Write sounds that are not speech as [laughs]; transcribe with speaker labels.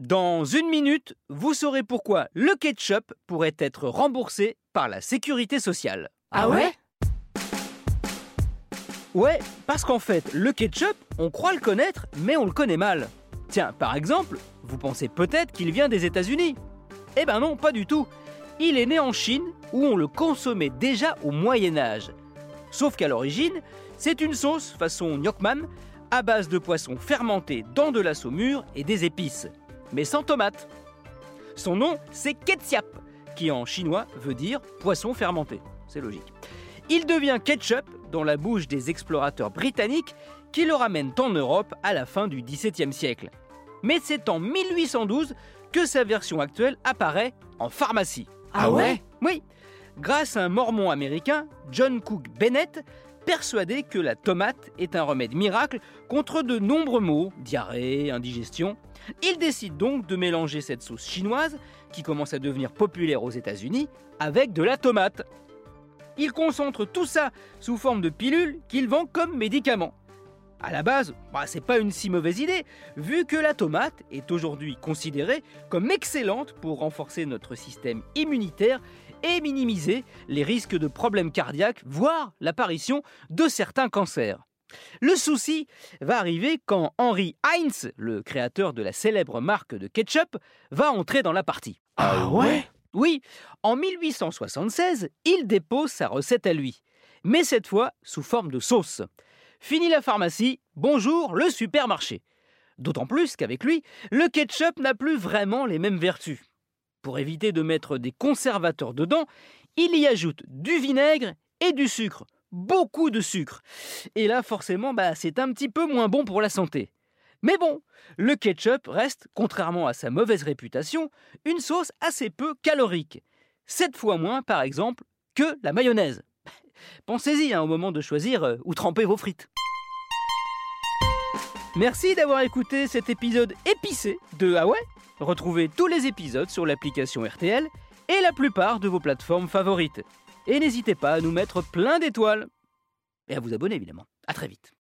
Speaker 1: Dans une minute, vous saurez pourquoi le ketchup pourrait être remboursé par la sécurité sociale.
Speaker 2: Ah ouais
Speaker 1: Ouais, parce qu'en fait, le ketchup, on croit le connaître, mais on le connaît mal. Tiens, par exemple, vous pensez peut-être qu'il vient des États-Unis. Eh ben non, pas du tout. Il est né en Chine, où on le consommait déjà au Moyen Âge. Sauf qu'à l'origine, c'est une sauce façon gnocchman, à base de poissons fermentés dans de la saumure et des épices mais sans tomate. Son nom, c'est ketchup, qui en chinois veut dire poisson fermenté. C'est logique. Il devient ketchup dans la bouche des explorateurs britanniques qui le ramènent en Europe à la fin du XVIIe siècle. Mais c'est en 1812 que sa version actuelle apparaît en pharmacie.
Speaker 2: Ah ouais?
Speaker 1: Oui, grâce à un mormon américain, John Cook Bennett, persuadé que la tomate est un remède miracle contre de nombreux maux, diarrhée, indigestion. Il décide donc de mélanger cette sauce chinoise, qui commence à devenir populaire aux États-Unis, avec de la tomate. Il concentre tout ça sous forme de pilules qu'il vend comme médicament. À la base, bah, c'est pas une si mauvaise idée, vu que la tomate est aujourd'hui considérée comme excellente pour renforcer notre système immunitaire et minimiser les risques de problèmes cardiaques, voire l'apparition de certains cancers. Le souci va arriver quand Henry Heinz, le créateur de la célèbre marque de ketchup, va entrer dans la partie.
Speaker 2: Ah ouais?
Speaker 1: Oui, en 1876, il dépose sa recette à lui, mais cette fois sous forme de sauce. Fini la pharmacie, bonjour le supermarché. D'autant plus qu'avec lui, le ketchup n'a plus vraiment les mêmes vertus. Pour éviter de mettre des conservateurs dedans, il y ajoute du vinaigre et du sucre. Beaucoup de sucre. Et là, forcément, bah, c'est un petit peu moins bon pour la santé. Mais bon, le ketchup reste, contrairement à sa mauvaise réputation, une sauce assez peu calorique. Sept fois moins, par exemple, que la mayonnaise. [laughs] Pensez-y hein, au moment de choisir euh, où tremper vos frites. Merci d'avoir écouté cet épisode épicé de Ah ouais? Retrouvez tous les épisodes sur l'application RTL et la plupart de vos plateformes favorites. Et n'hésitez pas à nous mettre plein d'étoiles. Et à vous abonner évidemment. A très vite.